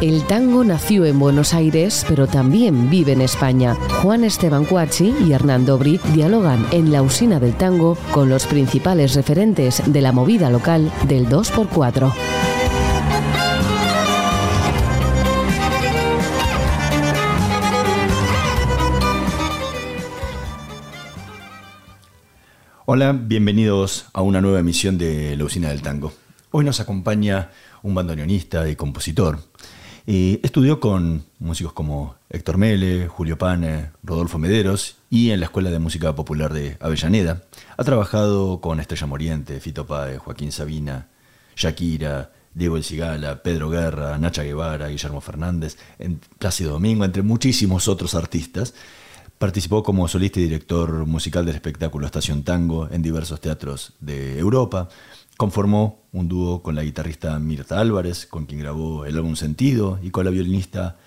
El tango nació en Buenos Aires, pero también vive en España. Juan Esteban Cuachi y Hernando Brit dialogan en la usina del tango con los principales referentes de la movida local del 2x4. Hola, bienvenidos a una nueva emisión de La Usina del Tango. Hoy nos acompaña un bandoneonista y compositor. Estudió con músicos como Héctor Mele, Julio Pane, Rodolfo Mederos y en la Escuela de Música Popular de Avellaneda. Ha trabajado con Estrella Moriente, Fito Páez, Joaquín Sabina, Shakira, Diego El Cigala, Pedro Guerra, Nacha Guevara, Guillermo Fernández, en Plácido Domingo, entre muchísimos otros artistas. Participó como solista y director musical del espectáculo Estación Tango en diversos teatros de Europa. Conformó un dúo con la guitarrista Mirta Álvarez, con quien grabó el álbum Sentido, y con la violinista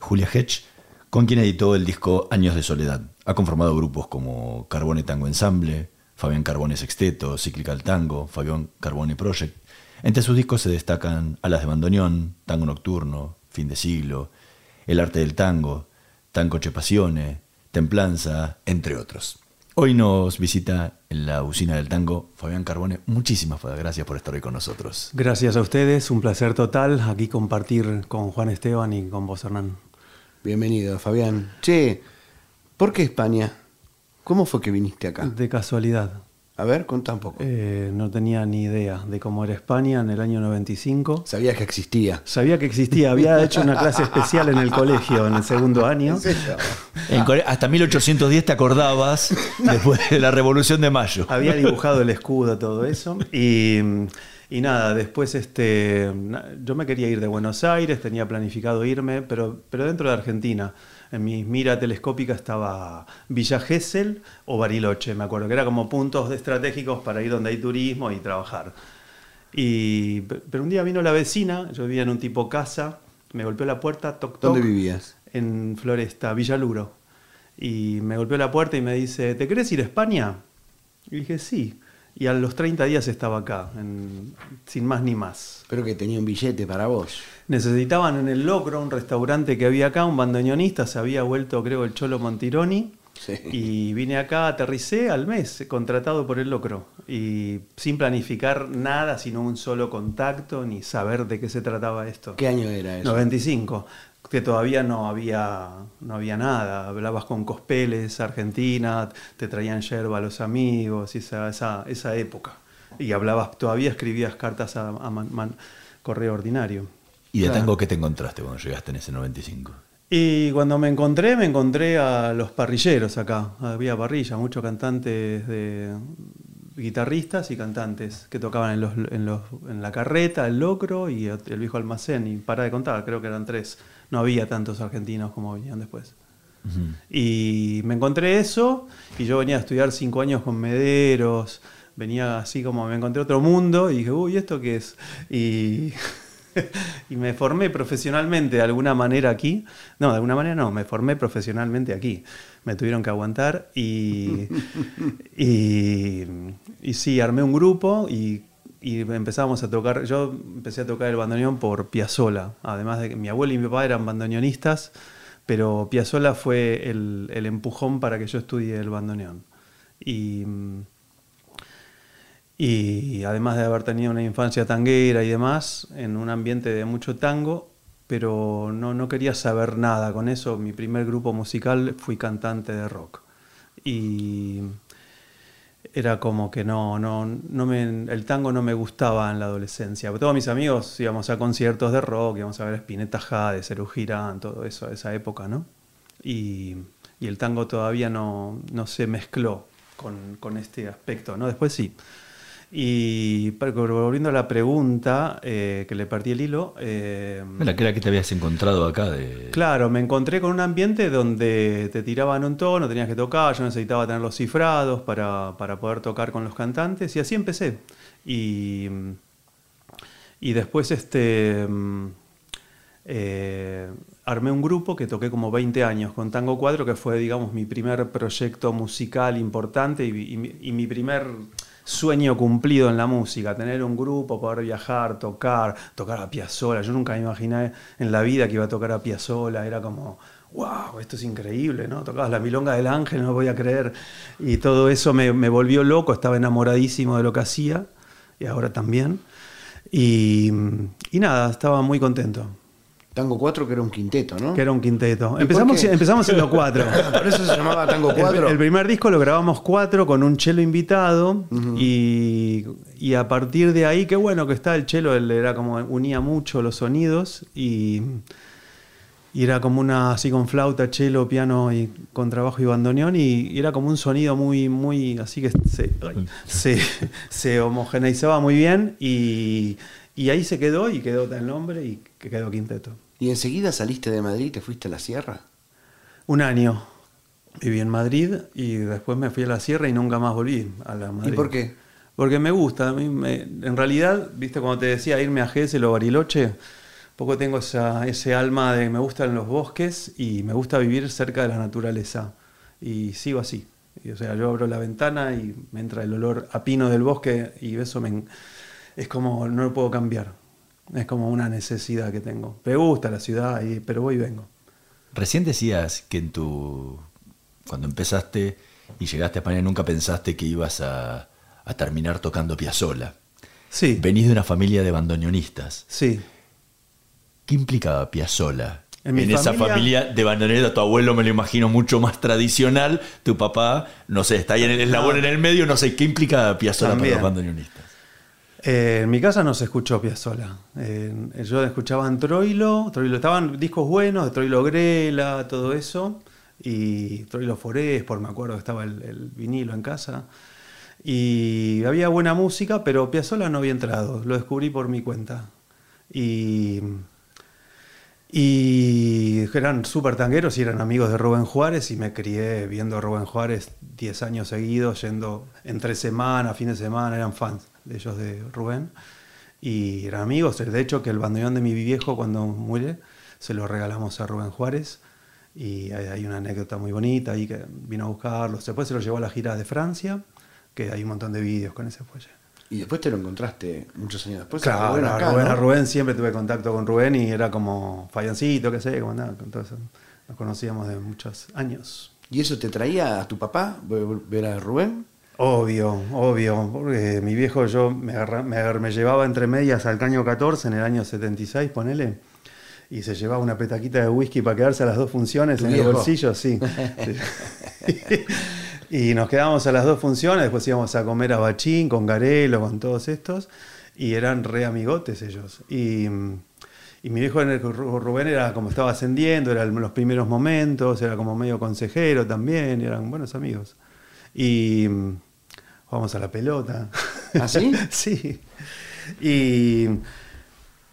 Julia Hedge, con quien editó el disco Años de Soledad. Ha conformado grupos como Carbone Tango Ensemble, Fabián Carbone Sexteto, Cyclical Tango, Fabián Carbone Project. Entre sus discos se destacan Alas de Bandoneón, Tango Nocturno, Fin de Siglo, El Arte del Tango, Tango Che Templanza, entre otros. Hoy nos visita en la usina del tango Fabián Carbone. Muchísimas gracias por estar hoy con nosotros. Gracias a ustedes, un placer total aquí compartir con Juan Esteban y con vos, Hernán. Bienvenido, Fabián. Che, ¿por qué España? ¿Cómo fue que viniste acá? De casualidad. A ver, contá un poco. Eh, no tenía ni idea de cómo era España en el año 95. Sabía que existía. Sabía que existía. Había hecho una clase especial en el colegio en el segundo año. hasta 1810 te acordabas después de la Revolución de Mayo. Había dibujado el escudo, todo eso. Y, y nada, después este, yo me quería ir de Buenos Aires, tenía planificado irme, pero, pero dentro de Argentina en mi mira telescópica estaba Villa Gesell o Bariloche, me acuerdo, que eran como puntos estratégicos para ir donde hay turismo y trabajar. Y, pero un día vino la vecina, yo vivía en un tipo casa, me golpeó la puerta, toc, toc. ¿Dónde vivías? En Floresta, Villaluro. Y me golpeó la puerta y me dice, ¿te querés ir a España? Y dije, sí. Y a los 30 días estaba acá, sin más ni más. Pero que tenía un billete para vos. Necesitaban en el Locro, un restaurante que había acá, un bandoneonista, se había vuelto creo el Cholo Montironi. Y vine acá, aterricé al mes, contratado por el Locro. Y sin planificar nada, sino un solo contacto, ni saber de qué se trataba esto. ¿Qué año era eso? 95 que todavía no había, no había nada. Hablabas con Cospeles, Argentina, te traían yerba a los amigos, esa, esa, esa época. Y hablabas, todavía escribías cartas a, correo ordinario. ¿Y de tango qué te encontraste cuando llegaste en ese 95? Y cuando me encontré, me encontré a los parrilleros acá. Había parrilla, muchos cantantes de, guitarristas y cantantes que tocaban en, los, en, los, en, la carreta, el locro y el viejo almacén. Y para de contar, creo que eran tres no había tantos argentinos como venían después. Y me encontré eso, y yo venía a estudiar cinco años con Mederos, venía así como me encontré otro mundo, y dije, uy, ¿esto qué es? Y, y me formé profesionalmente de alguna manera aquí. No, de alguna manera no, me formé profesionalmente aquí. Me tuvieron que aguantar y, y, y sí, armé un grupo y y empezamos a tocar, yo empecé a tocar el bandoneón por Piazzola, además de que mi abuelo y mi papá eran bandoneonistas, pero Piazzola fue el, empujón para que yo estudie el bandoneón. Y, y además de haber tenido una infancia tanguera y demás, en un ambiente de mucho tango, pero no, no quería saber nada con eso. Mi primer grupo musical fui cantante de rock. Y era como que no, no, no me, el tango no me gustaba en la adolescencia. Todos mis amigos íbamos a conciertos de rock, íbamos a ver Spinetta Jade, Cerú Girán, todo eso, esa época, ¿no? Y, y, el tango todavía no, no se mezcló con, con, este aspecto, ¿no? Después sí. Y volviendo a la pregunta eh, que le partí el hilo. Eh, la que era que te habías encontrado acá. De... Claro, me encontré con un ambiente donde te tiraban un tono, tenías que tocar, yo necesitaba tener los cifrados para, para poder tocar con los cantantes y así empecé. Y, y después este, eh, armé un grupo que toqué como 20 años con Tango 4, que fue, digamos, mi primer proyecto musical importante y, y mi primer sueño cumplido en la música, tener un grupo, poder viajar, tocar, tocar a Piazzolla. Yo nunca me imaginé en la vida que iba a tocar a Piazzolla, era como, wow, esto es increíble, ¿no? Tocabas la milonga del ángel, no lo voy a creer. Y todo eso me, me volvió loco, estaba enamoradísimo de lo que hacía, y ahora también. Y nada, estaba muy contento. Tango 4 que era un quinteto, ¿no? Que era un quinteto. Empezamos, empezamos siendo cuatro. Por eso se llamaba Tango El, 4. el primer disco lo grabamos cuatro con un chelo invitado y, y a partir de ahí, qué bueno que está el chelo, él era como unía mucho los sonidos y, y era como una así con flauta, chelo, piano y contrabajo y bandoneón y, y era como un sonido muy, muy así que se, ay, se, se homogeneizaba muy bien y, y ahí se quedó y quedó el nombre y que quedó quinteto. ¿Y enseguida saliste de Madrid y te fuiste a la sierra? Un año viví en Madrid y después me fui a la sierra y nunca más volví a la Madrid. ¿Y por qué? Porque me gusta. A mí me- en realidad, viste, como te decía, irme a Gesell o Bariloche, poco tengo esa, ese alma de me gustan los bosques y me gusta vivir cerca de la naturaleza. Y sigo así. Y, o sea, yo abro la ventana y me entra el olor a pino del bosque y eso me, es como, no lo puedo cambiar. Es como una necesidad que tengo. Me gusta la ciudad, y, pero voy y vengo. Recién decías que en tu. cuando empezaste y llegaste a España nunca pensaste que ibas a, a terminar tocando Piazzolla. Sí, Venís de una familia de bandoneonistas. sí. ¿Qué implicaba Piazzolla? En esa familia- de bandoneonistas, tu abuelo me lo imagino mucho más tradicional, tu papá, no sé, está ahí en el eslabón en el medio, no sé, ¿qué implica Piazzolla para También. los bandoneonistas? Eh, en mi casa no se escuchó Piazzolla. Eh, yo escuchaba en Troilo, estaban discos buenos, de Troilo Grela, todo eso, y Troilo Forés, por me acuerdo que estaba el, el vinilo en casa. Y había buena música, pero Piazzolla no había entrado, lo descubrí por mi cuenta. Y, y eran súper tangueros y eran amigos de Rubén Juárez y me crié viendo a Rubén Juárez 10 años seguidos, yendo entre semana, fin de semana, eran fans de ellos de Rubén. Y eran amigos, de hecho que el bandoneón de mi viejo cuando muere se lo regalamos a Rubén Juárez y hay, una anécdota muy bonita ahí que vino a buscarlos. Después se lo llevó a la gira de Francia, que hay un montón de vídeos con ese fuelle. Y después te lo encontraste muchos años después. Claro, Rubén acá, Rubén, ¿no? a Rubén siempre tuve contacto con Rubén y era como Fallancito, qué sé, como nada, eso. Nos conocíamos de muchos años. ¿Y eso te traía a tu papá ver a Rubén? Obvio, obvio, porque mi viejo yo me, agarra- me, me llevaba entre medias al caño 14 en el año 76, ponele, y se llevaba una petaquita de whisky para quedarse a las dos funciones ¿Tu en viejo? el bolsillo, sí. Y nos quedábamos a las dos funciones, después íbamos a comer a Bachín, con Garelo, con todos estos, y eran re amigotes ellos. Y, y mi viejo Rubén era como estaba ascendiendo, eran los primeros momentos, era como medio consejero también, eran buenos amigos. Y jugamos a la pelota. ¿Ah, sí? sí. Y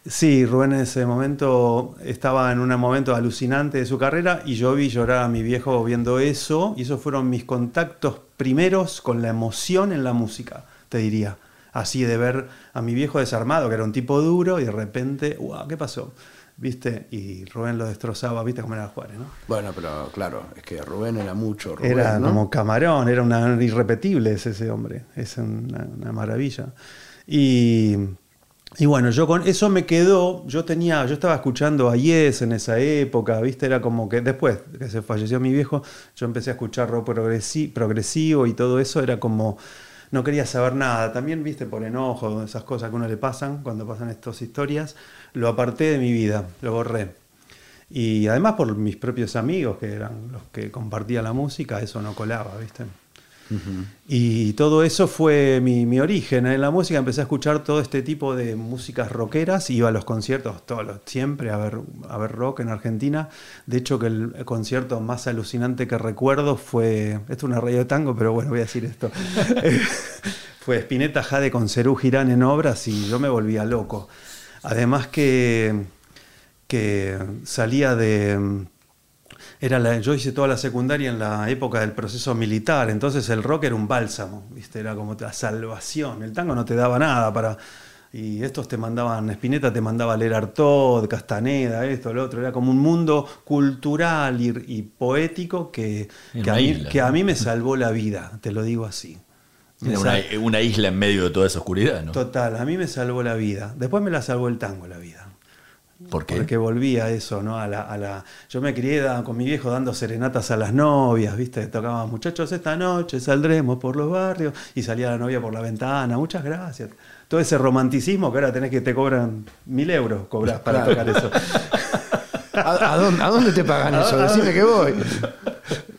sí, Rubén en ese momento estaba en un momento alucinante de su carrera y yo vi llorar a mi viejo viendo eso y esos fueron mis contactos primeros con la emoción en la música, te diría. Así de ver a mi viejo desarmado, que era un tipo duro, y de repente, wow, ¿qué pasó? ¿Viste? Y Rubén lo destrozaba, ¿viste cómo era Juárez, no? Bueno, pero claro, es que Rubén era mucho. Rubén, Era ¿no? como camarón, era una irrepetible ese, ese hombre, es una, una maravilla. Y, y bueno, yo con eso me quedó, yo tenía, yo estaba escuchando a Yes en esa época, ¿viste? Era como que después que se falleció mi viejo, yo empecé a escuchar rock progresi- progresivo y todo eso, era como, no quería saber nada. También, ¿viste? Por enojo, esas cosas que a uno le pasan cuando pasan estas historias, lo aparté de mi vida, lo borré. Y además por mis propios amigos, que eran los que compartían la música, eso no colaba, ¿viste? Y todo eso fue mi, origen. En la música empecé a escuchar todo este tipo de músicas rockeras, iba a los conciertos todos los- siempre a ver, a ver rock en Argentina. De hecho, que el concierto más alucinante que recuerdo fue, esto es una radio de tango, pero bueno, voy a decir esto. fue Spinetta Jade con Cerú Girán en obras y yo me volvía loco. Además que, que salía de... Era la- yo hice toda la secundaria en la época del proceso militar, entonces el rock era un bálsamo, ¿viste? era como la salvación. El tango no te daba nada para. Y estos te mandaban, Spinetta te mandaba a leer Artaud, Castaneda, esto, lo otro. Era como un mundo cultural y, y poético que, que, a mí, isla, que a ¿no? mí me salvó la vida, te lo digo así. Era una, una isla en medio de toda esa oscuridad, ¿no? Total, a mí me salvó la vida. Después me la salvó el tango la vida. ¿Por qué? Porque volví a eso, ¿no? A la, a la- yo me crié da- con mi viejo dando serenatas a las novias, ¿viste? Tocaba, muchachos, esta noche saldremos por los barrios y salía la novia por la ventana, muchas gracias. Todo ese romanticismo que ahora tenés que te cobran mil euros, cobras para tocar eso. ¿A, a dónde, a dónde te pagan eso? ¿A- a Decime que voy.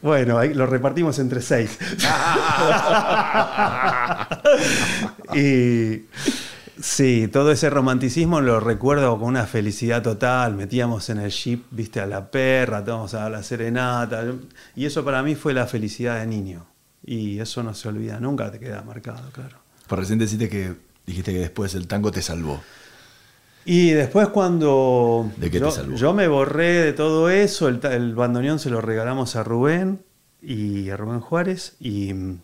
Bueno, ahí lo repartimos entre seis. y sí, todo ese romanticismo lo recuerdo con una felicidad total. Metíamos en el jeep, viste, a la perra, tomábamos a la serenata. Y eso para mí fue la felicidad de niño. Y eso no se olvida nunca, te queda marcado, claro. Por recién deciste que dijiste que después el tango te salvó. Y después cuando ¿De qué te yo, salvó? yo me borré de todo eso, el, bandoneón se lo regalamos a Rubén y a Rubén Juárez y en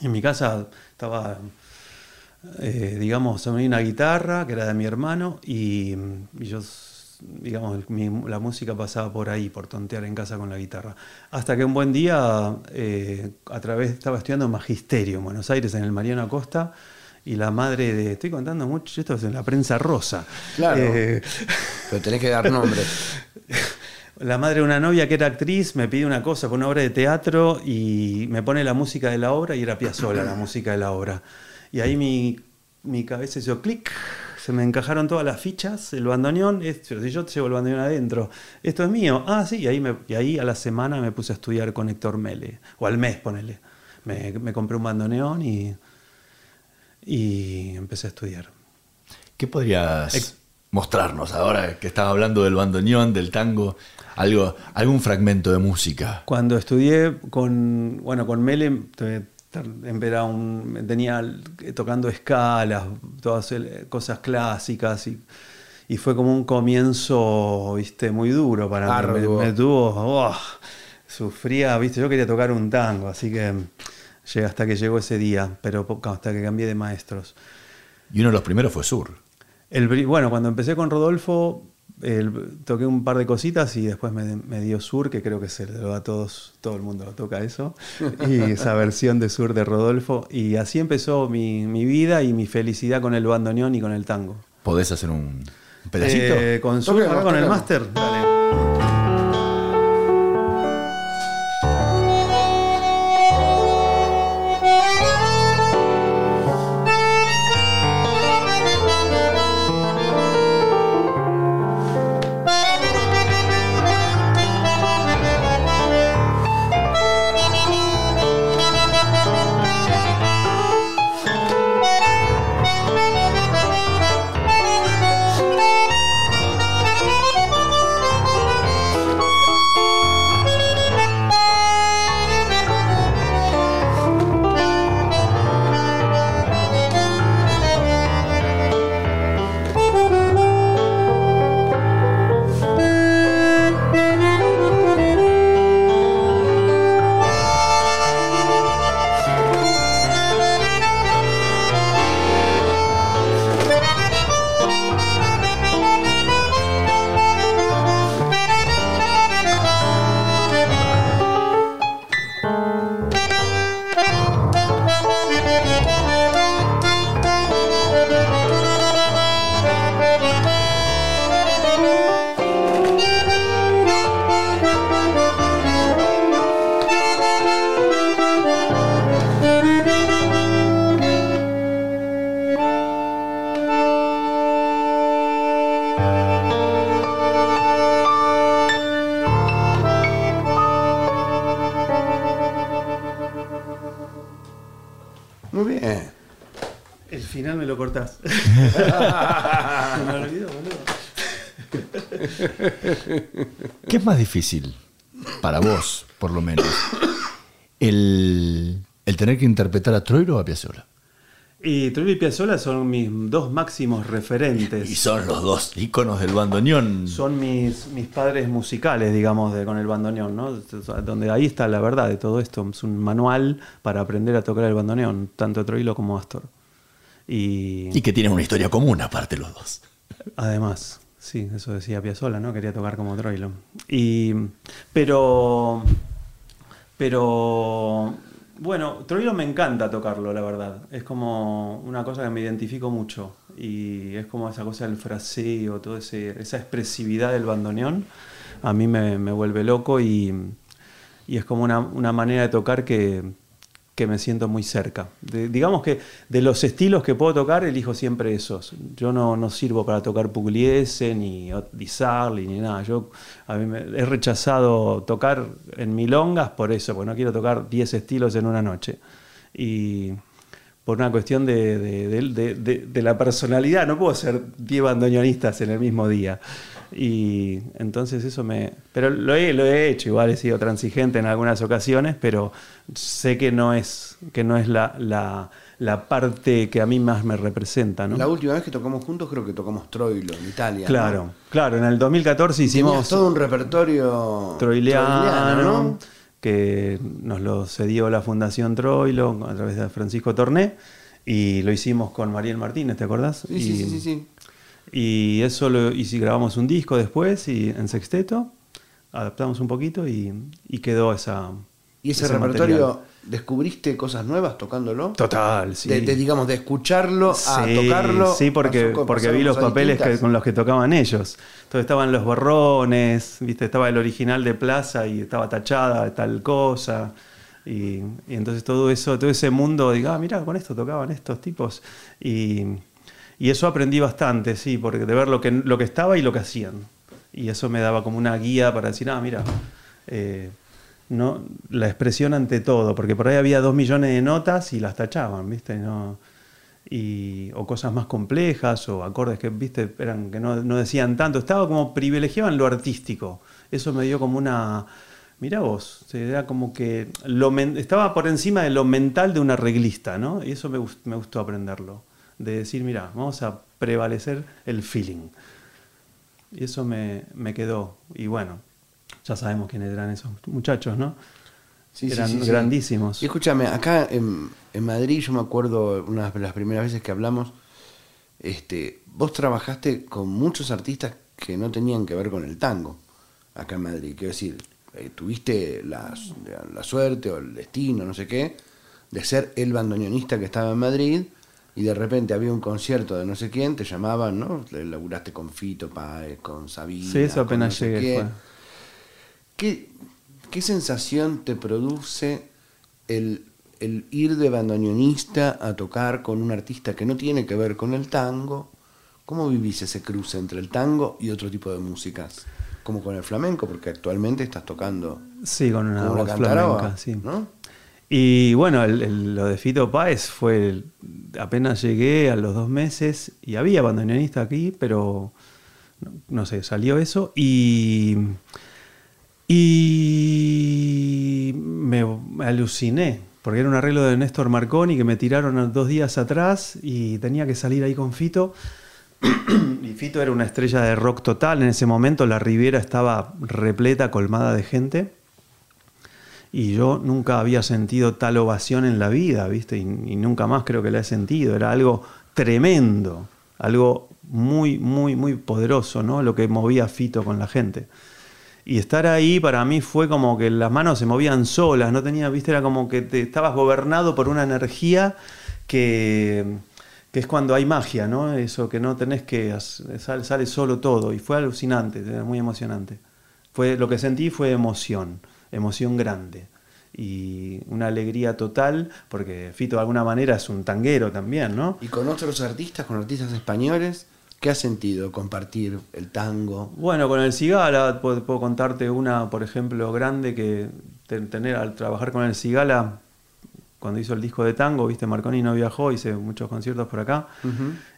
mi casa estaba, eh, digamos, tenía una guitarra que era de mi hermano y, y yo, digamos, el- mi- la música pasaba por ahí, por tontear en casa con la guitarra. Hasta que un buen día, eh, a través, estaba estudiando magisterio en Buenos Aires, en el Mariano Acosta, y la madre de, estoy contando mucho, esto es en la prensa rosa. Claro. Eh, Pero tenés que dar nombre. la madre de una novia que era actriz me pide una cosa con una obra de teatro y me pone la música de la obra y era Piazzolla la música de la obra. Y ahí mi, mi cabeza hizo clic, se me encajaron todas las fichas, el bandoneón, es- pero si yo llevo el bandoneón adentro, esto es mío. Ah, sí, y ahí, me- y ahí a la semana me puse a estudiar con Héctor Mele, o al mes, ponele. Me, me compré un bandoneón y, y empecé a estudiar. ¿Qué podrías Ex- mostrarnos ahora que estás hablando del bandoneón, del tango? Algo, algún fragmento de música. Cuando estudié con, bueno, con Mele, te- te- era un, tenía eh, tocando escalas, todas el- cosas clásicas y, y fue como un comienzo, viste, muy duro para mí. Me, me tuvo, oh, sufría, viste, yo quería tocar un tango, así que llegué hasta que llegó ese día, pero hasta que cambié de maestros. Y uno de los primeros fue Sur. El, bueno, cuando empecé con Rodolfo, el- toqué un par de cositas y después me, me dio Sur, que creo que se lo da a todos, todo el mundo lo toca eso, y esa versión de Sur de Rodolfo. Y así empezó mi, mi vida y mi felicidad con el bandoneón y con el tango. ¿Podés hacer un pedacito? Eh, con Sur, con el máster, dale. Lo cortás. Se me olvidó, boludo. ¿Qué es más difícil para vos, por lo menos? El, el tener que interpretar a Troilo o a Piazzolla. Y Troilo y Piazzolla son mis dos máximos referentes. Y son los dos íconos del bandoneón. Son mis, mis padres musicales, digamos, de, con el bandoneón, ¿no? Donde ahí está la verdad de todo esto. Es un manual para aprender a tocar el bandoneón, tanto Troilo como Astor. Y, Y que tienen una historia común aparte los dos. además, sí, eso decía Piazzolla, ¿no? Quería tocar como Troilo. Y, pero, pero, bueno. Bueno, Troilo me encanta tocarlo, la verdad. Es como una cosa que me identifico mucho. Y es como esa cosa del fraseo, toda esa expresividad del bandoneón. A mí me, me vuelve loco y, y es como una, una manera de tocar que, que me siento muy cerca. digamos que de los estilos que puedo tocar, elijo siempre esos. Yo no, no sirvo para tocar Pugliese, ni Di ni nada. Yo a mí me, he rechazado tocar en milongas por eso, porque no quiero tocar 10 estilos en una noche. Y por una cuestión de, de, de la personalidad, no puedo ser 10 bandoneonistas en el mismo día. Y entonces eso me... Pero lo he, lo he hecho, igual he sido transigente en algunas ocasiones, pero sé que no es, que no es la, la, parte que a mí más me representa. ¿no? La última vez que tocamos juntos creo que tocamos Troilo en Italia. Claro, claro, en el 2014 hicimos... todo un repertorio troileano, que nos lo cedió la Fundación Troilo a través de Francisco Torné. Y lo hicimos con Mariel Martínez, ¿te acordás? Sí, sí, sí, sí. Y eso lo, y si grabamos un disco después y en sexteto, adaptamos un poquito y, quedó esa. ¿Y ese, repertorio descubriste cosas nuevas tocándolo? Total, sí. De, digamos, de escucharlo a tocarlo. Sí, porque, porque vi los papeles con los que tocaban ellos. Entonces estaban los borrones, ¿viste? estaba el original de Plaza y estaba tachada de tal cosa. Y, y, entonces todo eso, todo ese mundo, digo, ah, mira, con esto tocaban estos tipos. Y, y eso aprendí bastante, sí, porque de ver lo que, lo que estaba y lo que hacían. Y eso me daba como una guía para decir, ah, mira, eh, no, la expresión ante todo, porque por ahí había dos millones de notas y las tachaban, ¿viste? No, y, o cosas más complejas, o acordes que, ¿viste? Eran, que no, no decían tanto. Estaba como privilegiaban lo artístico. Eso me dio como una... Mira vos, era como que lo estaba por encima de lo mental de un arreglista, ¿no? Y eso me, me gustó aprenderlo de decir, mira, vamos a prevalecer el feeling. Y eso me, quedó. Y bueno, ya sabemos quiénes eran esos muchachos, ¿no? Sí, eran sí, grandísimos. Y escúchame, acá en, Madrid, yo me acuerdo una de las primeras veces que hablamos, este, vos trabajaste con muchos artistas que no tenían que ver con el tango acá en Madrid. Quiero decir, eh, tuviste la, la, suerte o el destino, no sé qué, de ser el bandoneonista que estaba en Madrid y de repente había un concierto de no sé quién, te llamaban, ¿no? Laburaste con Fito Páez, con Sabina. Sí, eso apenas llegué. ¿Qué, ¿Qué, sensación te produce el, el, ir de bandoneonista a tocar con un artista que no tiene que ver con el tango? ¿Cómo vivís ese cruce entre el tango y otro tipo de músicas? Como con el flamenco, porque actualmente estás tocando. Sí, con una, voz flamenca, sí. ¿no? Y bueno, lo de Fito Páez fue, apenas llegué a los dos meses y había bandoneonista aquí, pero no, sé, salió eso y, y me, aluciné, porque era un arreglo de Néstor Marconi que me tiraron dos días atrás y tenía que salir ahí con Fito. y Fito era una estrella de rock total, en ese momento la Riviera estaba repleta, colmada de gente y yo nunca había sentido tal ovación en la vida, ¿viste? Y, nunca más creo que la he sentido. Era algo tremendo, algo muy, muy, muy poderoso, ¿no? Lo que movía Fito con la gente. Y estar ahí para mí fue como que las manos se movían solas, no tenía, ¿viste? Era como que te estabas gobernado por una energía que, que es cuando hay magia, ¿no? Eso que no tenés que, sale, sale solo todo. Y fue alucinante, muy emocionante. Fue, lo que sentí fue emoción emoción grande y una alegría total, porque Fito de alguna manera es un tanguero también, ¿no? ¿Y con otros artistas, con artistas españoles? ¿Qué ha sentido compartir el tango? Bueno, con el Cigala puedo, contarte una, por ejemplo, grande que tener al trabajar con el Cigala, cuando hizo el disco de tango, viste, Marconi no viajó, hice muchos conciertos por acá,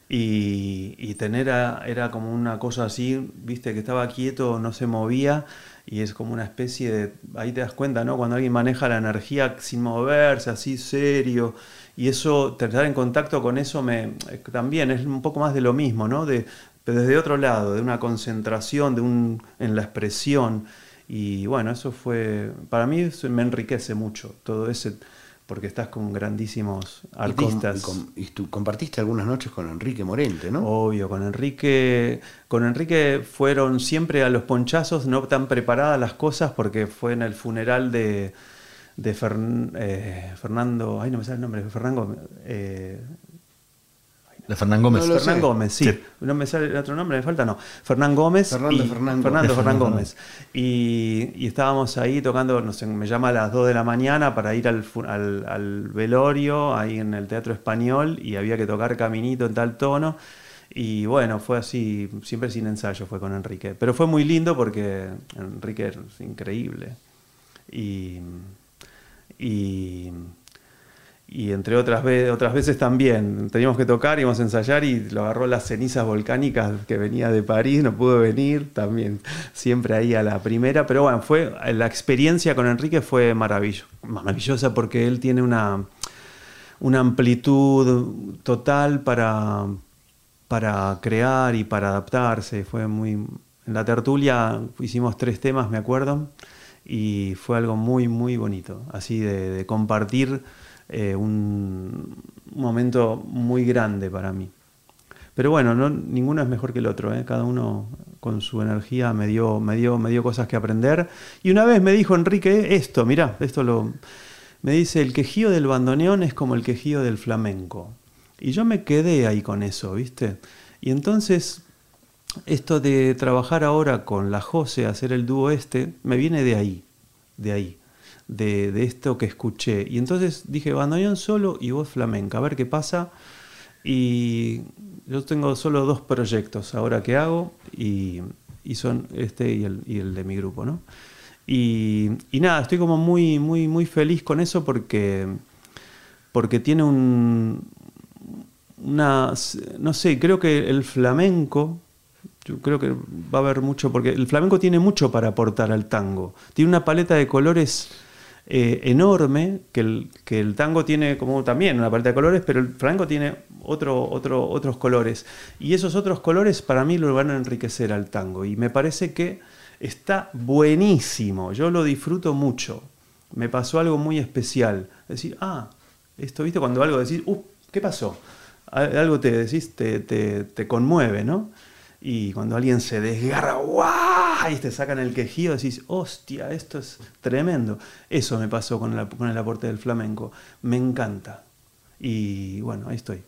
y, y, tener era como una cosa así, viste, que estaba quieto, no se movía, y es como una especie de, ahí te das cuenta, ¿no? Cuando alguien maneja la energía sin moverse, así serio, y eso, estar en contacto con eso me, eh, también es un poco más de lo mismo, ¿no? De, desde otro lado, de una concentración, de un, en la expresión, y bueno, eso fue, para mí me enriquece mucho, todo ese porque estás con grandísimos artistas. Y, tú compartiste algunas noches con Enrique Morente, ¿no? Obvio, con Enrique, con Enrique fueron siempre a los ponchazos, no tan preparadas las cosas, porque fue en el funeral de, de Fern- eh, Fernando, ay no me sale el nombre, Fernando, eh, De Fernán Gómez. No Fernán sé. Gómez, sí. Sí. No me sale el otro nombre, me falta, no. Fernán Gómez. Fernando y- Fernán Fernando Gómez. Fernán Gómez. Y, y estábamos ahí tocando, no sé, me llama a las 2 de la mañana para ir al, al, al velorio, ahí en el Teatro Español, y había que tocar Caminito en tal tono. Y bueno, fue así, siempre sin ensayo fue con Enrique. Pero fue muy lindo porque Enrique es increíble. Y, y, y entre otras, otras veces también teníamos que tocar, íbamos a ensayar y lo agarró las cenizas volcánicas que venía de París, no pudo venir, también siempre ahí a la primera. Pero bueno, fue, la experiencia con Enrique fue maravillo- maravillosa porque él tiene una, una amplitud total para, para crear y para adaptarse. Fue muy. En la tertulia hicimos tres temas, me acuerdo, y fue algo muy, muy bonito. Así de, compartir eh, un, un momento muy grande para mí. Pero bueno, no, ninguno es mejor que el otro, ¿eh? cada uno con su energía me dio, me, dio, me dio cosas que aprender. Y una vez me dijo Enrique esto, mirá, esto lo. Me dice: el quejío del bandoneón es como el quejío del flamenco. Y yo me quedé ahí con eso, ¿viste? Y entonces, esto de trabajar ahora con la Jose, hacer el dúo este, me viene de ahí, de ahí, de, de esto que escuché. Y entonces dije, bandoneón solo y voz flamenca, a ver qué pasa. Y yo tengo solo dos proyectos ahora que hago y, y son este y el, y el de mi grupo, ¿no? Y, y nada, estoy como muy, muy, muy feliz con eso porque, porque tiene un, una, no sé, creo que el flamenco, yo creo que va a haber mucho, porque el flamenco tiene mucho para aportar al tango. Tiene una paleta de colores eh, enorme, que el, que el tango tiene como también una paleta de colores, pero el flamenco tiene otro, otro, otros colores. Y esos otros colores para mí lo van a enriquecer al tango. Y me parece que está buenísimo, yo lo disfruto mucho. Me pasó algo muy especial. Decir, ah, esto, ¿viste? Cuando algo decís, uh, ¿qué pasó? Al- Algo te decís, te, te conmueve, ¿no? Y cuando alguien se desgarra, ¡guau! Y te sacan el quejido, decís, hostia, esto es tremendo. Eso me pasó con, la- con el aporte del flamenco. Me encanta. Y bueno, ahí estoy.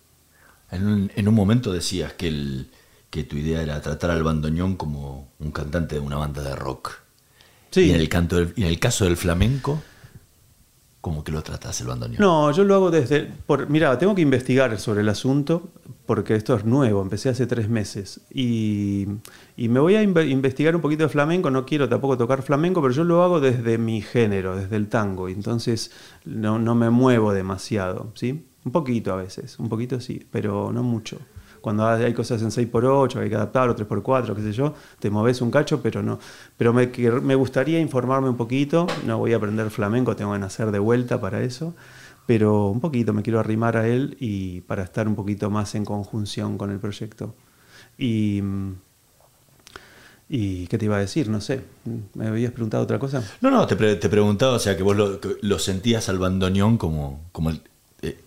En un, en un momento decías que, el, que tu idea era tratar al bandoneón como un cantante de una banda de rock. Sí. Y en el, canto del- y en el caso del flamenco, ¿cómo que lo tratas el bandoneón? No, yo lo hago desde... Por, mira, tengo que investigar sobre el asunto porque esto es nuevo, empecé hace tres meses. Y, y me voy a inve- investigar un poquito de flamenco, no quiero tampoco tocar flamenco, pero yo lo hago desde mi género, desde el tango. Entonces no, no me muevo demasiado, ¿sí? Un poquito a veces, un poquito sí, pero no mucho. Cuando hay cosas en 6x8, hay que adaptar, o 3x4, qué sé yo, te moves un cacho, pero no. Pero me, que- gustaría informarme un poquito, no voy a aprender flamenco, tengo que nacer de vuelta para eso, pero un poquito me quiero arrimar a él y para estar un poquito más en conjunción con el proyecto. Y, y ¿qué te iba a decir? No sé, ¿me habías preguntado otra cosa? No, no, te, pre- te preguntaba, o sea, que vos lo, que lo sentías al bandoneón como, como el, eh,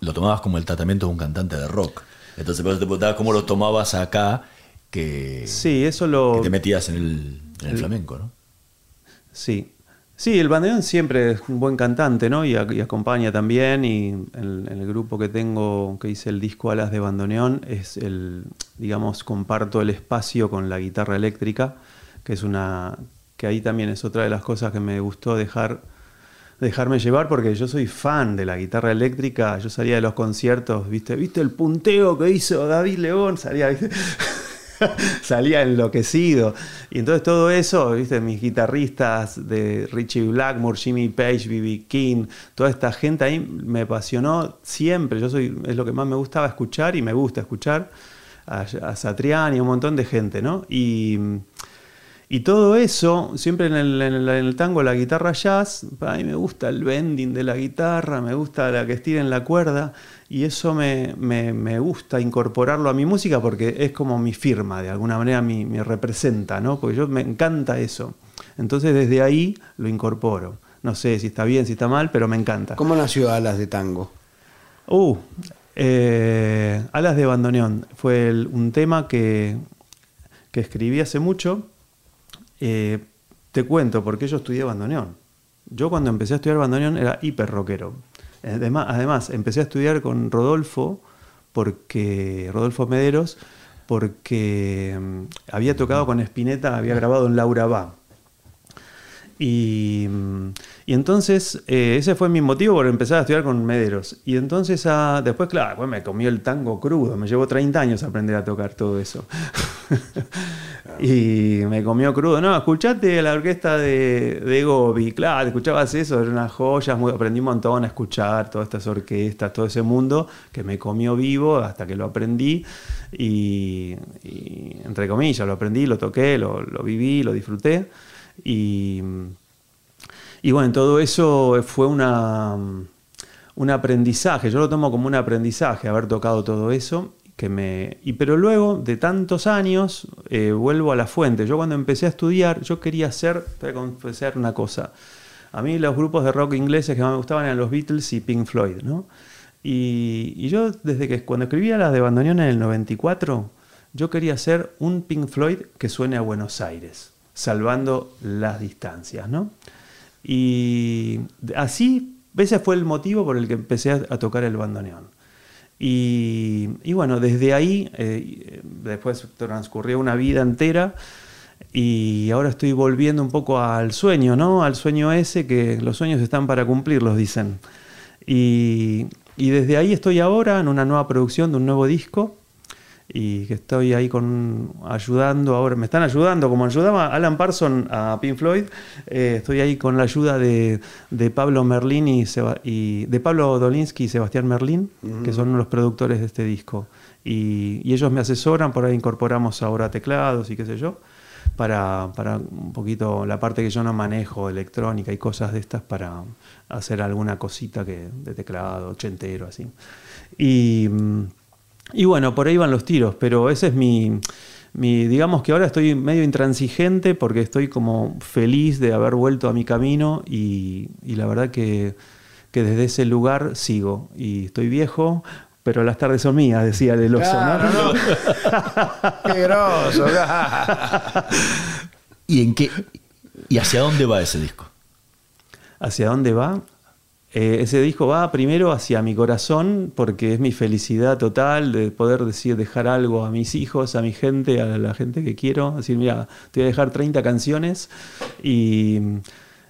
lo tomabas como el tratamiento de un cantante de rock. Entonces, por eso te preguntaba cómo lo tomabas acá, que, Sí, eso lo... que te metías en el, en el flamenco, ¿no? Sí. Sí, el bandoneón siempre es un buen cantante, ¿no? Y acompaña también. Y en, en el grupo que tengo, que hice el disco Alas de Bandoneón, es el, digamos, comparto el espacio con la guitarra eléctrica, que es una. que ahí también es otra de las cosas que me gustó dejar dejarme llevar porque yo soy fan de la guitarra eléctrica. Yo salía de los conciertos, ¿viste? ¿Viste el punteo que hizo David León? Salía, salía enloquecido. Y entonces todo eso, ¿viste? Mis guitarristas de Richie Blackmore, Jimmy Page, B.B. King, toda esta gente ahí me apasionó siempre. Yo soy, es lo que más me gustaba escuchar y me gusta escuchar. A, a Satriani, a un montón de gente, ¿no? Y. Y todo eso, siempre en el, en el- en el tango, la guitarra jazz, para mí me gusta el bending de la guitarra, me gusta la que estira en la cuerda, y eso me, me- me gusta incorporarlo a mi música porque es como mi firma, de alguna manera me, me representa, ¿no? Porque yo me encanta eso. Entonces desde ahí lo incorporo. No sé si está bien, si está mal, pero me encanta. ¿Cómo nació Alas de Tango? Uh, eh, Alas de Bandoneón fue el- un tema que, que escribí hace mucho. Eh, te cuento, porque yo estudié bandoneón. Yo cuando empecé a estudiar bandoneón era hiper rockero. Además, además, empecé a estudiar con Rodolfo, porque Rodolfo Mederos, porque mm, había tocado con Spinetta, había grabado en Laura Va. Y, mm, y entonces eh, ese fue mi motivo por empezar a estudiar con Mederos. Y entonces ah, después, claro, después me comió el tango crudo. Me llevó 30 años aprender a tocar todo eso. y me comió crudo. No, escuchate la orquesta de, de Gobi. Claro, escuchabas eso, era una joya. muy- aprendí un montón a escuchar todas estas orquestas, todo ese mundo que me comió vivo hasta que lo aprendí. Y, y, entre comillas, lo aprendí, lo toqué, lo, lo viví, lo disfruté. Y, y bueno, todo eso fue una, un aprendizaje. Yo lo tomo como un aprendizaje, haber tocado todo eso. Que me, y pero luego de tantos años eh, vuelvo a la fuente. Yo cuando empecé a estudiar, yo quería hacer, te voy a confesar una cosa. A mí los grupos de rock ingleses que más me gustaban eran los Beatles y Pink Floyd, ¿no? Y, y yo desde que cuando escribía las de bandoneón en el 94, yo quería hacer un Pink Floyd que suene a Buenos Aires, salvando las distancias, ¿no? Y así, ese fue el motivo por el que empecé a, a tocar el bandoneón. Y, bueno, desde ahí, eh, después transcurrió una vida entera y ahora estoy volviendo un poco al sueño, ¿no? Al sueño ese que los sueños están para cumplirlos, dicen. Y desde ahí estoy ahora en una nueva producción de un nuevo disco y que estoy ahí con ayudando ahora, me están ayudando, como ayudaba Alan Parson a Pink Floyd, eh, estoy ahí con la ayuda de, de Pablo Merlín y, Seba, y, de Pablo Dolinsky y Sebastián Merlín, uh -huh. que son los productores de este disco. Y, y, ellos me asesoran, por ahí incorporamos ahora teclados y qué sé yo, para, para un poquito la parte que yo no manejo, electrónica y cosas de estas, para hacer alguna cosita que, de teclado, ochentero, así. Y. Y bueno, por ahí van los tiros, pero ese es mi, mi, digamos que ahora estoy medio intransigente porque estoy como feliz de haber vuelto a mi camino y, y la verdad que, que, desde ese lugar sigo. Y estoy viejo, pero las tardes son mías, decía el oso, claro, ¿no? ¡Qué groso! ¿Y en qué? ¿Y hacia dónde va ese disco? ¿Hacia dónde va? Eh, ese disco va primero hacia mi corazón porque es mi felicidad total de poder decir, dejar algo a mis hijos, a mi gente, a la gente que quiero. Decir, mira, te voy a dejar 30 canciones y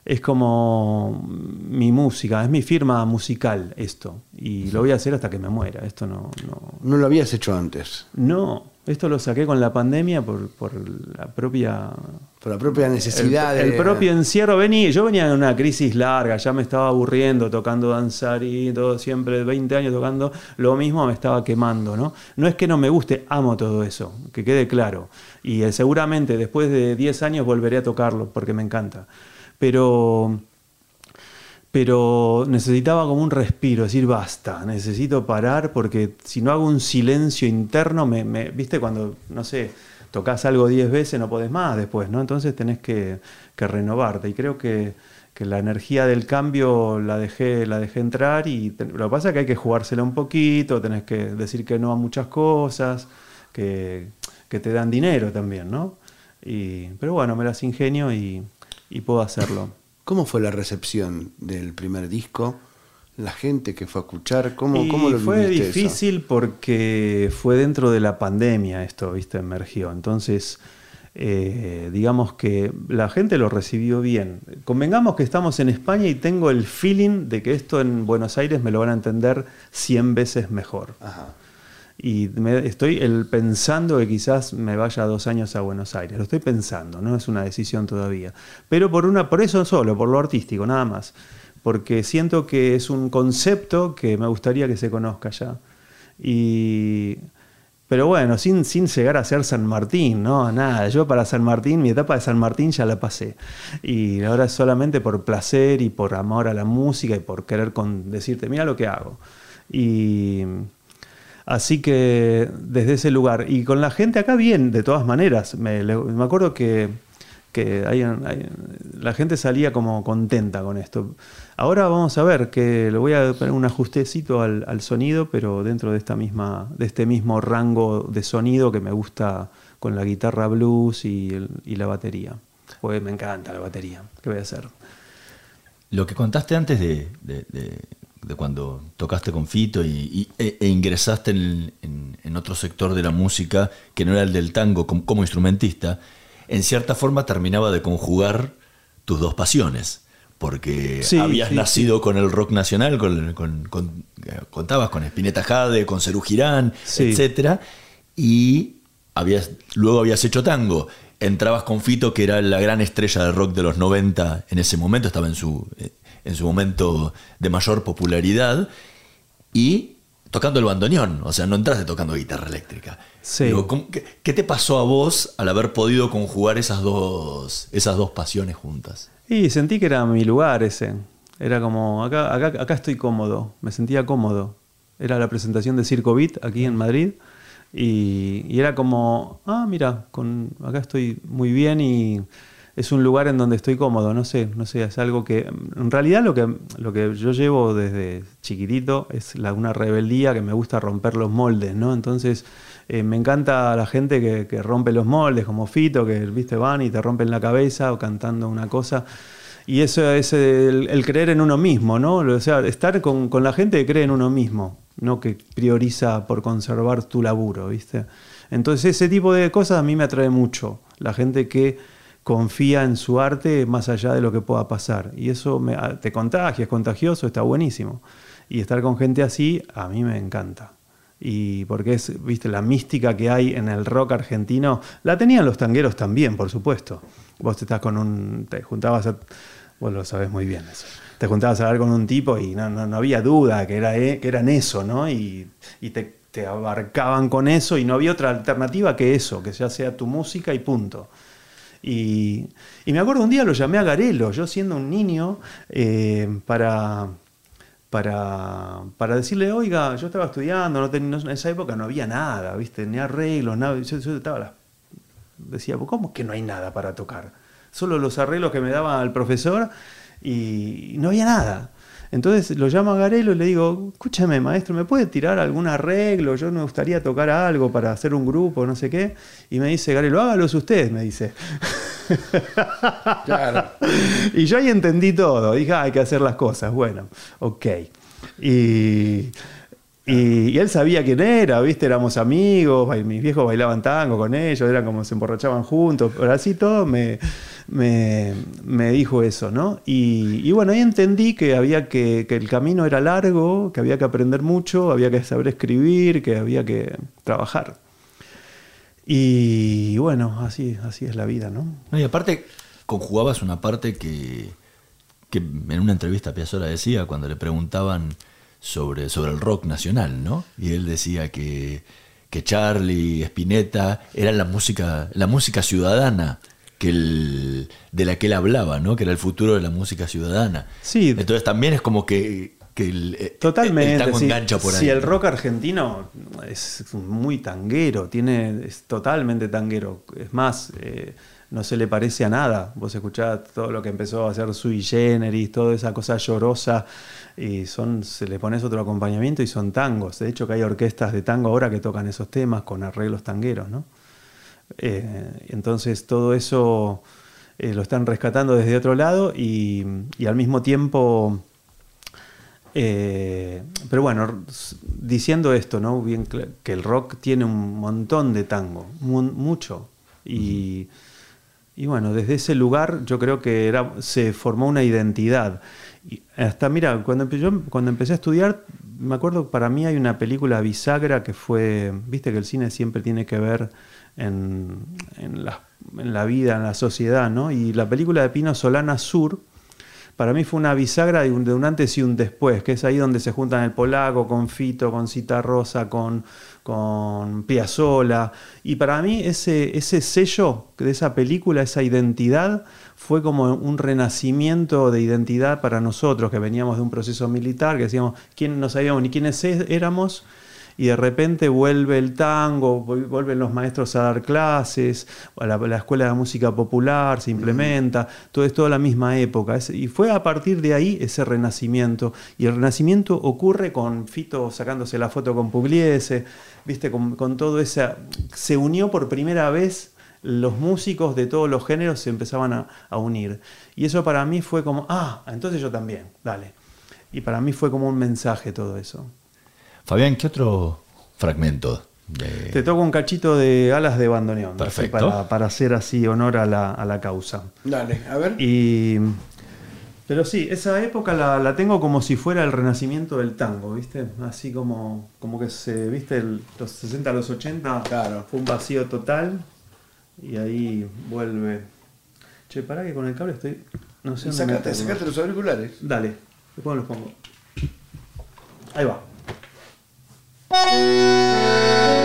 es como mi música, es mi firma musical esto. Y lo voy a hacer hasta que me muera. Esto no... No, ¿No lo habías hecho antes? No, esto lo saqué con la pandemia por, por la propia... Por la propia necesidad el, de... el propio encierro. Vení, yo venía en una crisis larga, ya me estaba aburriendo tocando danzar y todo, siempre 20 años tocando lo mismo, me estaba quemando, ¿no? No es que no me guste, amo todo eso, que quede claro. Y eh, seguramente después de 10 años volveré a tocarlo porque me encanta. Pero pero necesitaba como un respiro, decir basta, necesito parar porque si no hago un silencio interno, me, me viste cuando, no sé, tocas algo diez veces, no podés más después, ¿no? Entonces tenés que, renovarte y creo que, que, la energía del cambio la dejé, la dejé entrar y lo que pasa es que hay que jugársela un poquito, tenés que decir que no a muchas cosas, que, que te dan dinero también, ¿no? Y, pero bueno, me las ingenio y, y puedo hacerlo. ¿Cómo fue la recepción del primer disco? La gente que fue a escuchar, ¿cómo, cómo lo Fue difícil eso? porque fue dentro de la pandemia esto, ¿viste? Emergió. Entonces, eh, digamos que la gente lo recibió bien. Convengamos que estamos en España y tengo el feeling de que esto en Buenos Aires me lo van a entender 100 veces mejor. Ajá. Y me, estoy el, pensando que quizás me vaya dos años a Buenos Aires. Lo estoy pensando, no es una decisión todavía. Pero por, una, por eso solo, por lo artístico, nada más. Porque siento que es un concepto que me gustaría que se conozca ya. Y, pero bueno, sin, sin llegar a ser San Martín, ¿no? Nada, yo para San Martín, mi etapa de San Martín ya la pasé. Y ahora es solamente por placer y por amor a la música y por querer con, decirte, mira lo que hago. Y Así que desde ese lugar, y con la gente acá bien, de todas maneras, me, me acuerdo que, que la gente salía como contenta con esto. Ahora vamos a ver, que le voy a poner un ajustecito al, al sonido, pero dentro de, esta misma, de este mismo rango de sonido que me gusta con la guitarra blues y, y la batería. Pues me encanta la batería, ¿qué voy a hacer? Lo que contaste antes de- de- de cuando tocaste con Fito y, y- e, e ingresaste en, en- en otro sector de la música que no era el del tango como, como instrumentista, en cierta forma terminaba de conjugar tus dos pasiones. Porque Sí, habías sí, nacido con el rock nacional, con, con- con- eh, contabas con Spinetta Jade, con Cerú Girán, etcétera, y habías, luego habías hecho tango. Entrabas con Fito, que era la gran estrella del rock de los 90 en ese momento, estaba en su, eh, en su momento de mayor popularidad, y tocando el bandoneón, o sea, no entraste tocando guitarra eléctrica. Sí. Digo, ¿cómo- qué, qué te pasó a vos al haber podido conjugar esas dos, esas dos pasiones juntas? Y sentí que era mi lugar ese. Era como, acá, acá, acá estoy cómodo, me sentía cómodo. Era la presentación de Circo Beat aquí en Madrid. Y, y era como, ah, mira, con, acá estoy muy bien y es un lugar en donde estoy cómodo, no sé, no sé, es algo que, en realidad lo que, lo que yo llevo desde chiquitito es la, una rebeldía que me gusta romper los moldes, ¿no? Entonces, eh, me encanta la gente que, que rompe los moldes, como Fito, que, viste, van y te rompen la cabeza o cantando una cosa. Y eso es el, el creer en uno mismo, ¿no? O sea, estar con, con la gente que cree en uno mismo, no que prioriza por conservar tu laburo, ¿viste? Entonces ese tipo de cosas a mí me atrae mucho. La gente que confía en su arte más allá de lo que pueda pasar. Y eso me- a- te contagia, es contagioso, está buenísimo. Y estar con gente así a mí me encanta. Y porque es, viste, la mística que hay en el rock argentino, la tenían los tangueros también, por supuesto. Vos te estás con un, te juntabas, a- vos lo sabés muy bien eso. Te juntabas a hablar con un tipo y no, no, no había duda que, era, e- que eran eso, ¿no? Y, y te, te abarcaban con eso y no había otra alternativa que eso, que ya sea tu música y punto. Y, me acuerdo un día lo llamé a Garelo, yo siendo un niño, eh, para, para, para decirle, oiga, yo estaba estudiando, no ten- en esa época no había nada, ¿viste? Ni arreglos, nada. Yo, yo estaba la- decía, "¿Pues ¿cómo que no hay nada para tocar? Solo los arreglos que me daba el profesor y no había nada. Entonces lo llamo a Garelo y le digo, escúchame maestro, ¿me puede tirar algún arreglo? Yo me gustaría tocar algo para hacer un grupo, no sé qué. Y me dice, Garelo, hágalos usted, me dice. Claro. y yo ahí entendí todo. Dije, "Ah, hay que hacer las cosas. Bueno, ok. Y, y- él sabía quién era, ¿viste? Éramos amigos, mis viejos bailaban tango con ellos, eran como se emborrachaban juntos. Pero así todo me, me, me dijo eso, ¿no? Y, y bueno, ahí entendí que había que, que el camino era largo, que había que aprender mucho, había que saber escribir, que había que trabajar. Y bueno, así, así es la vida, ¿no? No, y aparte, conjugabas una parte que, que en una entrevista Piazzolla decía cuando le preguntaban sobre, sobre el rock nacional, ¿no? Y él decía que, que Charlie, Spinetta, eran la música, la música ciudadana que el- de la que él hablaba, ¿no? Que era el futuro de la música ciudadana. Sí. Entonces también es como que, que el, eh, Totalmente. el tango sí. engancha por ahí. El rock argentino es muy tanguero, tiene, es totalmente tanguero. Es más, eh, no se le parece a nada. Vos escuchás todo lo que empezó a hacer Sui Generis, toda esa cosa llorosa, y son, se le pones otro acompañamiento y son tangos. De hecho, que hay orquestas de tango ahora que tocan esos temas con arreglos tangueros, ¿no? Eh, entonces todo eso eh, lo están rescatando desde otro lado y, al mismo tiempo eh, pero bueno, diciendo esto, ¿no? Bien que el rock tiene un montón de tango, mu- mucho. Y, y bueno, desde ese lugar yo creo que era, se formó una identidad. Y hasta, mira, cuando, yo- cuando empecé a estudiar, me acuerdo, para mí hay una película bisagra que fue, viste que el cine siempre tiene que ver en, en la, en la vida, en la sociedad, ¿no? Y la película de Pino Solana Sur, para mí fue una bisagra de un, de un antes y un después, que es ahí donde se juntan el polaco con Fito, con Cita Rosa, con, con Piazzolla. Y para mí ese, ese sello de esa película, esa identidad, fue como un renacimiento de identidad para nosotros, que veníamos de un proceso militar, que decíamos, ¿quién, no sabíamos ni quiénes es- éramos, y de repente vuelve el tango, vu- vuelven los maestros a dar clases, a la, la escuela de música popular se implementa, todo es toda la misma época. Y fue a partir de ahí ese renacimiento. Y el renacimiento ocurre con Fito sacándose la foto con Pugliese, viste, con, con todo esa. Se unió por primera vez los músicos de todos los géneros se empezaban a, a unir. Y eso para mí fue como, ah, entonces yo también, dale. Y para mí fue como un mensaje todo eso. Fabián, ¿qué otro fragmento? de- Te toco un cachito de alas de bandoneón. así Perfecto. Para, para hacer así honor a la, a la causa. Dale, a ver. Y, pero sí, esa época la, la tengo como si fuera el renacimiento del tango, ¿viste? Así como, como que se, ¿viste? El- los 60 a los 80 Claro. fue un vacío total y ahí vuelve. Che, pará que con el cable estoy... No sé sacate, sacate los auriculares. Dale, después los pongo. Ahí va. Qué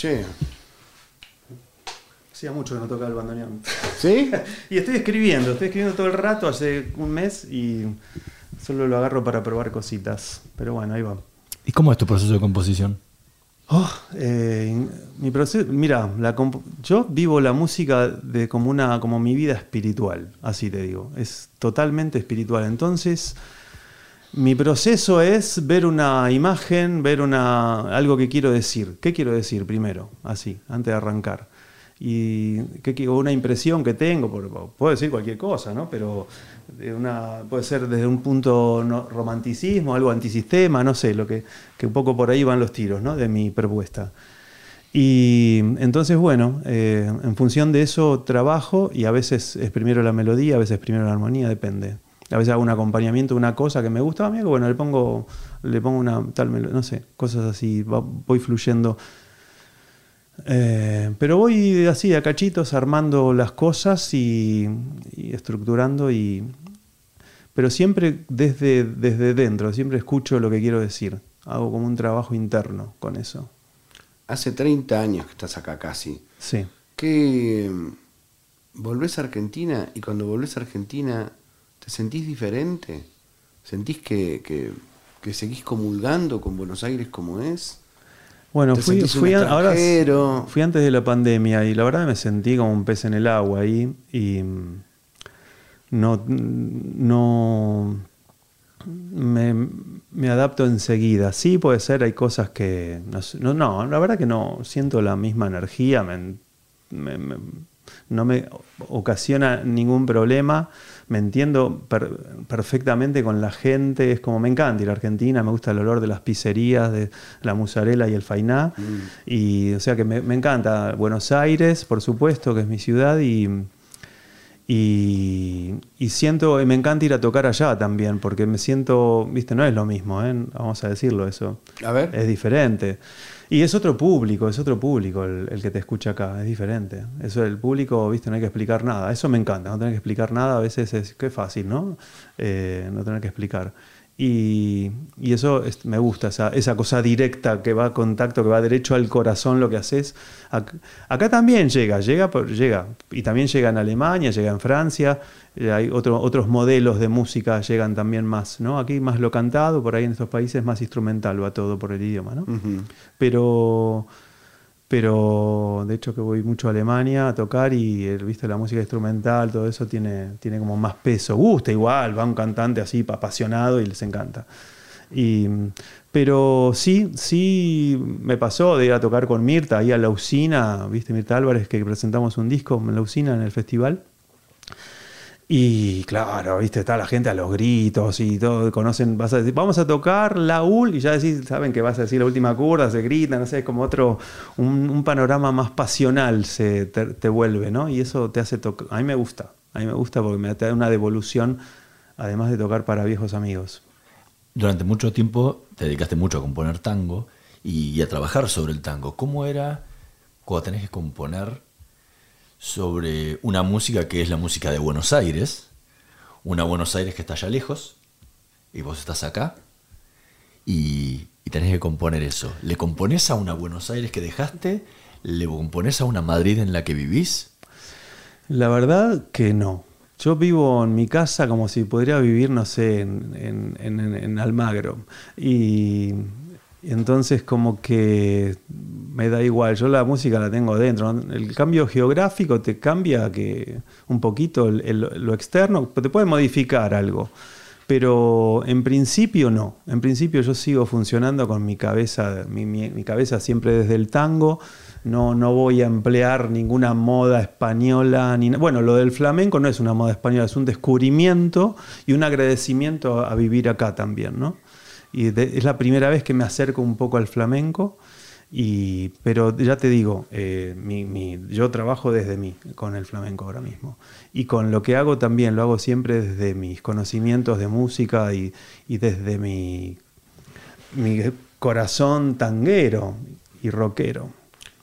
che. Hacía mucho que no tocaba el bandoneón. ¿Sí? Y estoy escribiendo, estoy escribiendo todo el rato, hace un mes y solo lo agarro para probar cositas. Pero bueno, ahí va. ¿Y cómo es tu proceso de composición? Oh, eh, mi proceso, mira, la comp- yo vivo la música de como una, como mi vida espiritual, así te digo, es totalmente espiritual. Entonces, mi proceso es ver una imagen, ver una algo que quiero decir. ¿Qué quiero decir primero? Así, antes de arrancar. Y ¿qué una impresión que tengo, puedo decir cualquier cosa, ¿no? Pero de una, puede ser desde un punto no- romanticismo, algo antisistema, no sé, lo que, que un poco por ahí van los tiros, ¿no? De mi propuesta. Y entonces, bueno, eh, en función de eso trabajo y a veces es primero la melodía, a veces primero la armonía, depende. A veces hago un acompañamiento, una cosa que me gusta a mí, que bueno, le pongo, le pongo una tal no sé, cosas así, voy fluyendo. Eh, pero voy así a cachitos armando las cosas y, y estructurando y pero siempre desde, desde dentro, siempre escucho lo que quiero decir. Hago como un trabajo interno con eso. Hace 30 años que estás acá casi. Sí. ¿Qué mm, volvés a Argentina y cuando volvés a Argentina te sentís diferente? ¿Sentís que, que, que seguís comulgando con Buenos Aires como es? Bueno, ¿Te fui, fui, a- ahora, fui antes de la pandemia y la verdad me sentí como un pez en el agua ahí y mm, no, no me, me adapto enseguida. Sí, puede ser, hay cosas que... No, no, no, la verdad que no, siento la misma energía, me- me- me- no me ocasiona ningún problema, me entiendo per- perfectamente con la gente, es como me encanta ir a Argentina, me gusta el olor de las pizzerías, de la musarela y el fainá, y o sea que me, me encanta Buenos Aires, por supuesto, que es mi ciudad, y, y, y siento, y me encanta ir a tocar allá también, porque me siento, viste, no es lo mismo, ¿eh? vamos a decirlo eso. A ver. Es diferente. Y es otro público, es otro público el, el que te escucha acá, es diferente. Eso el público, viste, no hay que explicar nada. Eso me encanta, no tener que explicar nada, a veces es, qué fácil, ¿no? Eh, no tener que explicar. Y, y eso es- me gusta, esa, esa cosa directa que va a contacto, que va derecho al corazón lo que haces. Ac- Acá también llega, llega, por- llega. Y también llega en Alemania, llega en Francia. eh, Hay otro- otros modelos de música llegan también más, ¿no? Aquí más lo cantado, por ahí en estos países más instrumental va todo por el idioma, ¿no? Ujú. Pero pero de hecho que voy mucho a Alemania a tocar y viste la música instrumental, todo eso tiene, tiene como más peso. Gusta igual, va un cantante así apasionado y les encanta. Y, pero sí, sí me pasó de ir a tocar con Mirta ahí a la usina, viste Mirta Álvarez que presentamos un disco en la usina en el festival. Y claro, viste, está la gente a los gritos y todo, conocen, vas a decir, vamos a tocar la UL y ya decís, saben que vas a decir la última curda, se grita, no sé, es como otro, un, panorama más pasional se te, te vuelve, ¿no? Y eso te hace tocar, a mí me gusta, a mí me gusta porque me da una devolución, además de tocar para viejos amigos. Durante mucho tiempo te dedicaste mucho a componer tango y, y a trabajar sobre el tango. ¿Cómo era cuando tenés que componer sobre una música que es la música de Buenos Aires? Una Buenos Aires que está allá lejos y vos estás acá y, y tenés que componer eso. ¿Le componés a una Buenos Aires que dejaste? ¿Le componés a una Madrid en la que vivís? La verdad que no. Yo vivo en mi casa como si podría vivir, no sé, en, en- en- en Almagro. Y, y entonces como que me da igual, yo la música la tengo dentro. ¿no? El cambio geográfico te cambia que un poquito lo externo, te puede modificar algo. Pero en principio no. En principio yo sigo funcionando con mi cabeza, mi, cabeza siempre desde el tango. No, no voy a emplear ninguna moda española. Ni, bueno, lo del flamenco no es una moda española, es un descubrimiento y un agradecimiento a, a vivir acá también, ¿no? Y de- es la primera vez que me acerco un poco al flamenco. Y, pero ya te digo, eh, mi- mi- yo trabajo desde mí con el flamenco ahora mismo. Y con lo que hago también, lo hago siempre desde mis conocimientos de música y, y desde mi, mi corazón tanguero y rockero.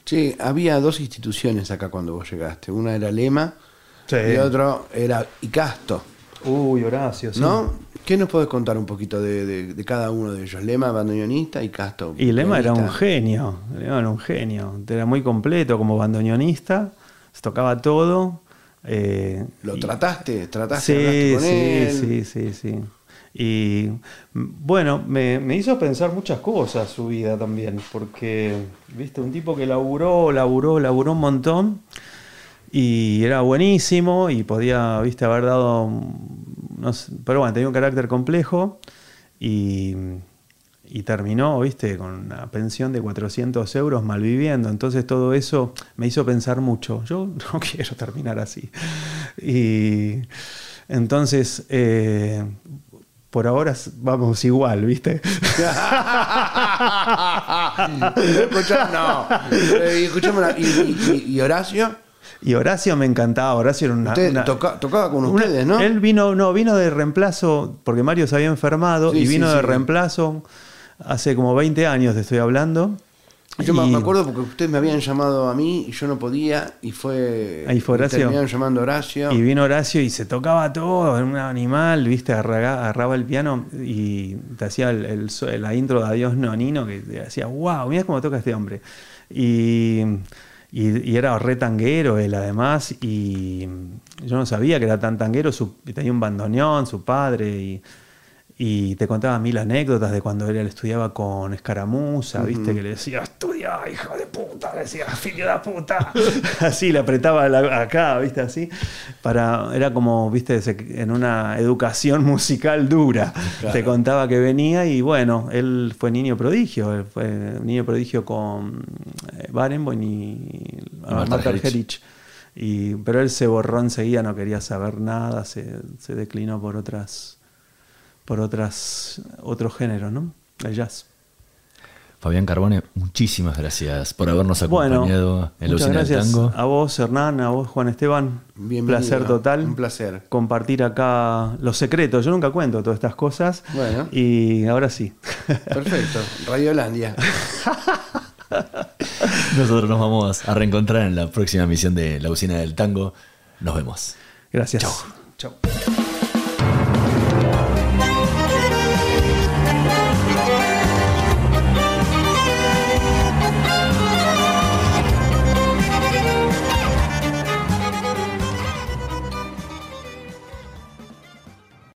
Che, había dos instituciones acá cuando vos llegaste. Una era Lema Sí. y otro era Icasto, Uy, Horacio, sí. ¿no? ¿Qué nos podés contar un poquito de, de- de cada uno de ellos? Lema, bandoneonista y Casto. Y Lema era un genio, Lema era un genio. Era muy completo como bandoneonista, se tocaba todo. eh, ¿Lo y- trataste? ¿Trataste? Sí, con sí, él? sí, sí, sí. Y bueno, me, me hizo pensar muchas cosas su vida también, porque, viste, un tipo que laburó, laburó, laburó un montón y era buenísimo y podía, viste, haber dado, no pero bueno, tenía un carácter complejo y, y terminó, viste, con una pensión de 400 euros malviviendo. Entonces todo eso me hizo pensar mucho. Yo no quiero terminar así. Y entonces, eh, por ahora vamos igual, viste. No. Y- y Horacio? Y Horacio me encantaba. Horacio era una. Usted una- toca- tocaba con una- ustedes, ¿no? Él vino, no, vino de reemplazo, porque Mario se había enfermado Sí, y vino sí, de sí. reemplazo hace como 20 años, te estoy hablando. Yo me- Y- me acuerdo porque ustedes me habían llamado a mí y yo no podía y fue... Ahí fue Horacio. terminaron llamando a Horacio. Y vino Horacio y se tocaba todo, era un animal, viste, agarraba, agarraba el piano y te hacía el- el so- la intro de Adiós Nonino, que te decía, wow, mira cómo toca este hombre. Y, y- y era re tanguero él además, y yo no sabía que era tan tanguero, su- tenía un bandoneón, su padre, y, y te contaba mil anécdotas de cuando él estudiaba con Escaramuza, viste, que le decía, estudia, hijo de puta, le decía, filho de puta. así, le apretaba la- acá, viste, así. Para, era como, viste, en una educación musical dura. Claro. Te contaba que venía y bueno, él fue niño prodigio, él fue niño prodigio con eh, Barenboim y Marta Marta Argerich. Y, pero él se borró enseguida, no quería saber nada, se, se declinó por otras por otras otro género, ¿no? El jazz. Fabián Carbone, muchísimas gracias por habernos Bueno, acompañado en la muchas usina del gracias tango. a vos, Hernán, a vos, Juan Esteban. Un Bienvenido. placer total. Un placer. Compartir acá los secretos. Yo nunca cuento todas estas cosas. Bueno. Y ahora sí. Perfecto. Radiolandia. Nosotros nos vamos a reencontrar en la próxima emisión de La Usina del Tango. Nos vemos. Gracias. Chau. Chau.